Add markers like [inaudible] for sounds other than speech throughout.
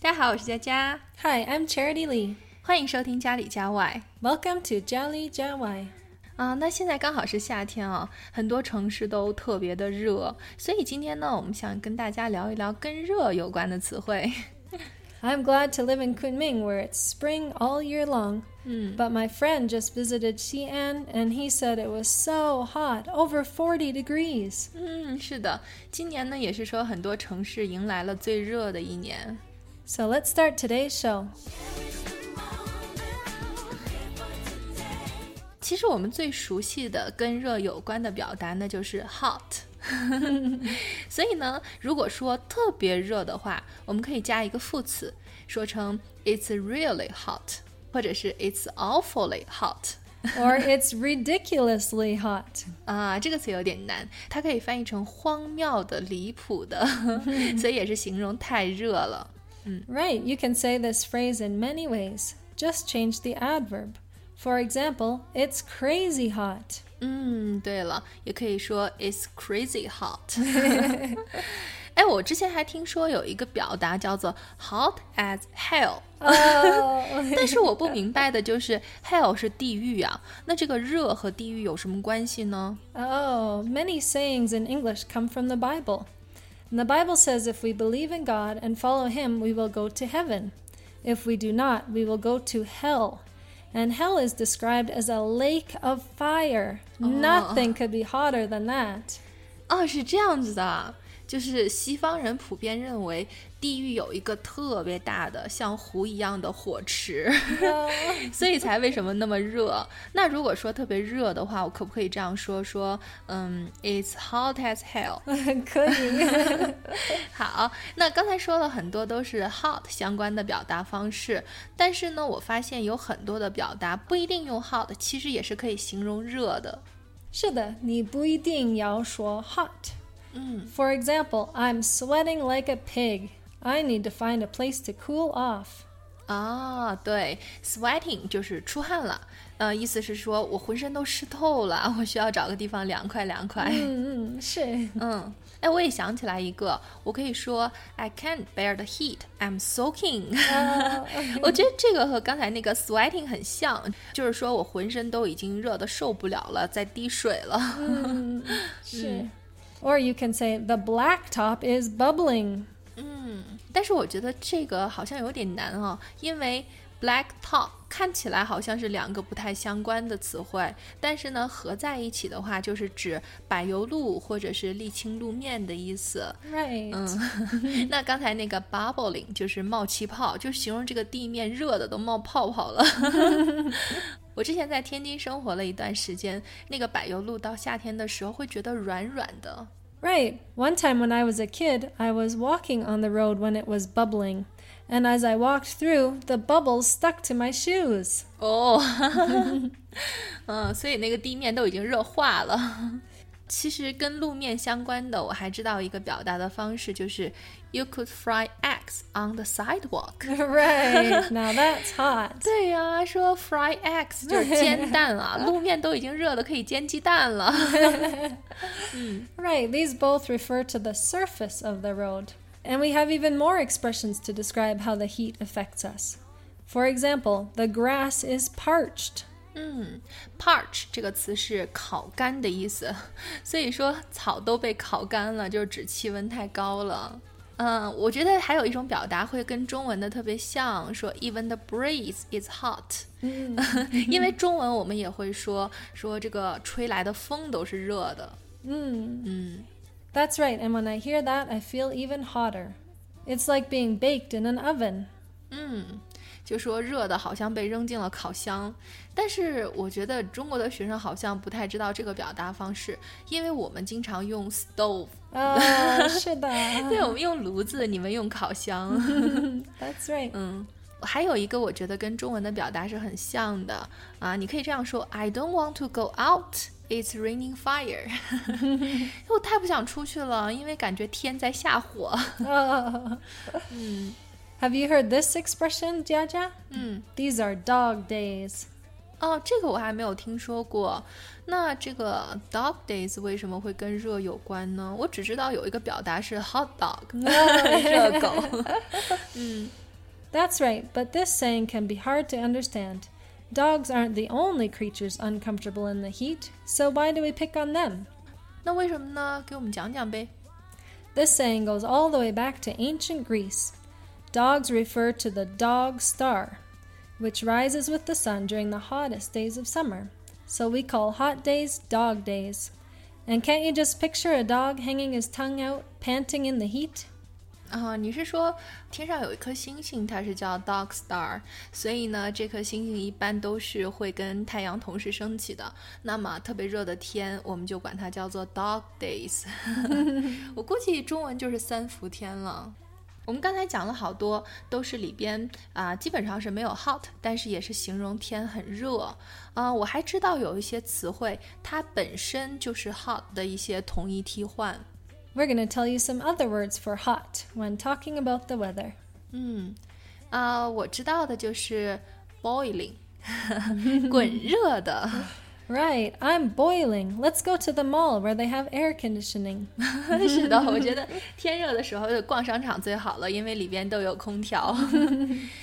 大家好，我是佳佳。 Hi, I'm Charity Lee. 欢迎收听家里家外 Welcome to Jolly Jawai. 啊。那现在刚好是夏天啊，很多城市都特别的热，所以今天呢，我们想跟大家聊一聊跟热有关的词汇。 I'm glad [laughs] to live in Kunming where it's spring all year long. But my friend just visited Xi'an and he said it was so hot, over 40 degrees. 嗯，是的，今年呢也是说很多城市迎来了最热的一年。 So let's start today's show. 其实我们最熟悉的跟热有关的表达呢，就是 hot。所以呢，如果说特别热的话，我们可以加一个副词，说成 It's really hot，或者是 It's awfully hot。 or it's ridiculously hot. 啊，这个词有点难，它可以翻译成荒谬的、离谱的，所以也是形容太热了。 Right, you can say this phrase in many ways. Just change the adverb. For example, it's crazy hot. 嗯，对了，也可以说 It's crazy hot。哎，我之前还听说有一个表达叫做 [laughs] [laughs] hot as hell， Oh, [laughs] 但是我不明白的就是 hell 是地狱啊，那这个热和地狱有什么关系呢？ oh, many sayings in English come from the Bible. And the Bible says if we believe in God and follow Him, we will go to heaven. If we do not, we will go to hell. And hell is described as a lake of fire. Nothing could be hotter than that. 哦，是这样子的， 就是西方人普遍认为地狱有一个特别大的像湖一样的火池，[laughs] 所以才为什么那么热。那如果说特别热的话，我可不可以这样说？说，嗯，It's hot as hell。[laughs] 可以。[laughs] 好，那刚才说了很多都是 hot 相关的表达方式，但是呢，我发现有很多的表达不一定用 hot，其实也是可以形容热的。是的，你不一定要说 hot. For example, I'm sweating like a pig. I need to find a place to cool off. 啊，对，sweating 就是出汗了，呃，意思是说我浑身都湿透了，我需要找个地方凉快凉快。嗯，是。嗯，哎，我也想起来一个，我可以说 I can't bear the heat, I'm soaking。[laughs] 我觉得这个和刚才那个 sweating 很像，就是说我浑身都已经热的受不了了，在滴水了。是。 [laughs] Or you can say the blacktop is bubbling. 但是我觉得这个好像有点难啊，因为 black top 看起来好像是两个不太相关的词汇，但是呢合在一起的话，就是指柏油路或者是沥青路面的意思。Right. 嗯，[laughs] 那刚才那个 bubbling 就是冒气泡，就形容这个地面热的都冒泡泡了。[laughs] 我之前在天津生活了一段时间，那个柏油路到夏天的时候会觉得软软的。Right. One time when I was a kid, I was walking on the road when it was bubbling. And as I walked through, the bubbles stuck to my shoes. 哦，[laughs] 嗯，所以那个地面都已经热化了。其实跟路面相关的，我还知道一个表达的方式，就是 [laughs] You could fry eggs on the sidewalk。 [laughs] right. Now that's hot. 对呀、说 fry eggs 就是煎蛋啊，路面都已经热的可以煎鸡蛋了。 Right, these both refer to the surface of the road. And we have even more expressions to describe how the heat affects us. For example, the grass is parched. 嗯，parch 这个词是烤干的意思，所以说草都被烤干了，就是指气温太高了。嗯，我觉得还有一种表达会跟中文的特别像，说 even the breeze is hot，因为中文我们也会说说这个吹来的风都是热的。 [laughs] That's right, and when I hear that, I feel even hotter. It's like being baked in an oven. 嗯，就说热的好像被扔进了烤箱，但是我觉得中国的学生好像不太知道这个表达方式，因为我们经常用 stove， Oh, 是的.对，我们用炉子，你们用烤箱。 That's [laughs] right. [laughs] 嗯，还有一个我觉得跟中文的表达是很像的啊，你可以这样说：I don't want to go out. It's raining fire [laughs] [laughs] 。我太不想出去了，因为感觉天在下火。 Oh. Have [laughs] you heard this expression, Jiajia? These are dog days. 哦，这个我还没有听说过。那这个 dog days 为什么会跟热有关呢？我只知道有一个表达是 hot dog，热狗。 That's right, but this saying can be hard to understand. Dogs aren't the only creatures uncomfortable in the heat, so why do we pick on them? 那为什么呢？给我们讲讲呗。 This saying goes all the way back to ancient Greece. Dogs refer to the dog star, which rises with the sun during the hottest days of summer. So we call hot days dog days. And can't you just picture a dog hanging his tongue out, panting in the heat? 啊、你是说天上有一颗星星，它是叫 Dog Star，所以呢，这颗星星一般都是会跟太阳同时升起的。那么特别热的天，我们就管它叫做 Dog Days。[laughs] [laughs] 我估计中文就是三伏天了。我们刚才讲了好多，都是里边啊、基本上是没有 hot，但是也是形容天很热。啊、我还知道有一些词汇，它本身就是 hot 的一些同义替换。We're going to tell you some other words for hot when talking about the weather. 嗯，啊、我知道的就是 boiling，滚热的。 Right, [laughs] I'm boiling. Let's go to the mall where they have air conditioning. [laughs] 是的，我觉得天热的时候就逛商场最好了，因为里边都有空调。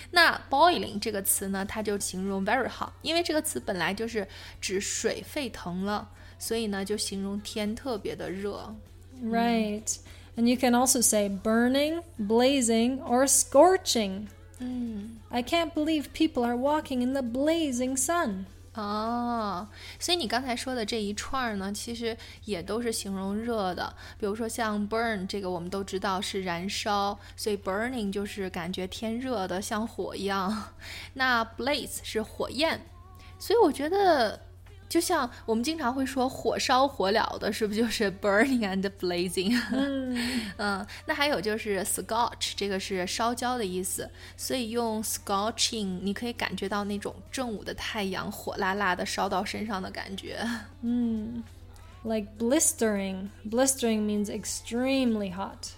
那 [laughs] boiling 这个词呢，它就形容 very hot，因为这个词本来就是指水沸腾了，所以呢就形容天特别的热。 Right. And you can also say burning, blazing, or scorching. 嗯， I can't believe people are walking in the blazing sun. 哦，所以你刚才说的这一串儿呢，其实也都是形容热的。比如说像 burn 这个，我们都知道是燃烧，所以 burning 就是感觉天热的像火一样。那 blaze 是火焰，所以我觉得。 就像我们经常会说火烧火燎的，是不是就是 burning and blazing？嗯，那还有就是 scorch，这个是烧焦的意思，所以用 scorching，你可以感觉到那种正午的太阳火辣辣的烧到身上的感觉。嗯 Like blistering. Blistering means extremely hot.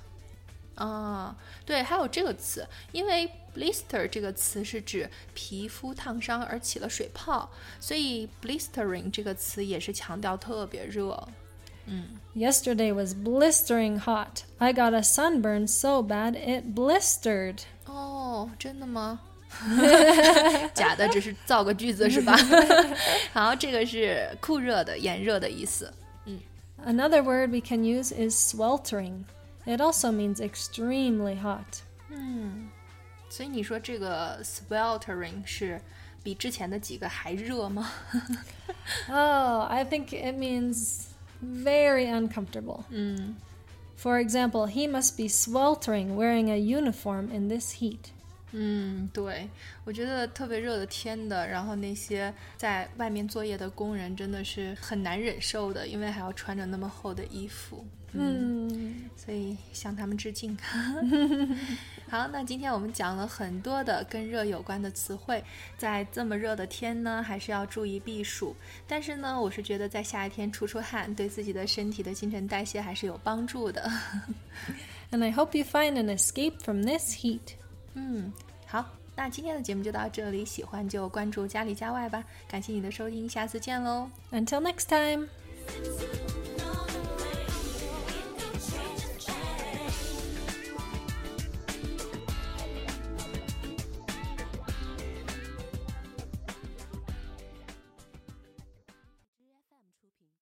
啊，对，还有这个词，因为 blister 这个词是指皮肤烫伤而起了水泡，所以 blistering 这个词也是强调特别热。 Yesterday was blistering hot. I got a sunburn so bad it blistered. 哦，真的吗？假的，只是造个句子是吧？好，这个是酷热的、炎热的意思。 Another word [laughs] [laughs] we can use is sweltering. It also means extremely hot. 所以你说这个 sweltering 是比之前的几个还热吗？ Oh, [laughs] I think it means very uncomfortable. For example, he must be sweltering wearing a uniform in this heat. 嗯，对，我觉得特别热的天的，然后那些在外面作业的工人真的是很难忍受的，因为还要穿着那么厚的衣服。嗯，所以向他们致敬。[laughs] 好，那今天我们讲了很多的跟热有关的词汇，在这么热的天呢，还是要注意避暑。但是呢，我是觉得在夏天出出汗，对自己的身体的新陈代谢还是有帮助的。[laughs] And I hope you find an escape from this heat. 嗯，好，那今天的节目就到这里，喜欢就关注家里家外吧。感谢你的收听，下次见喽。Until next time.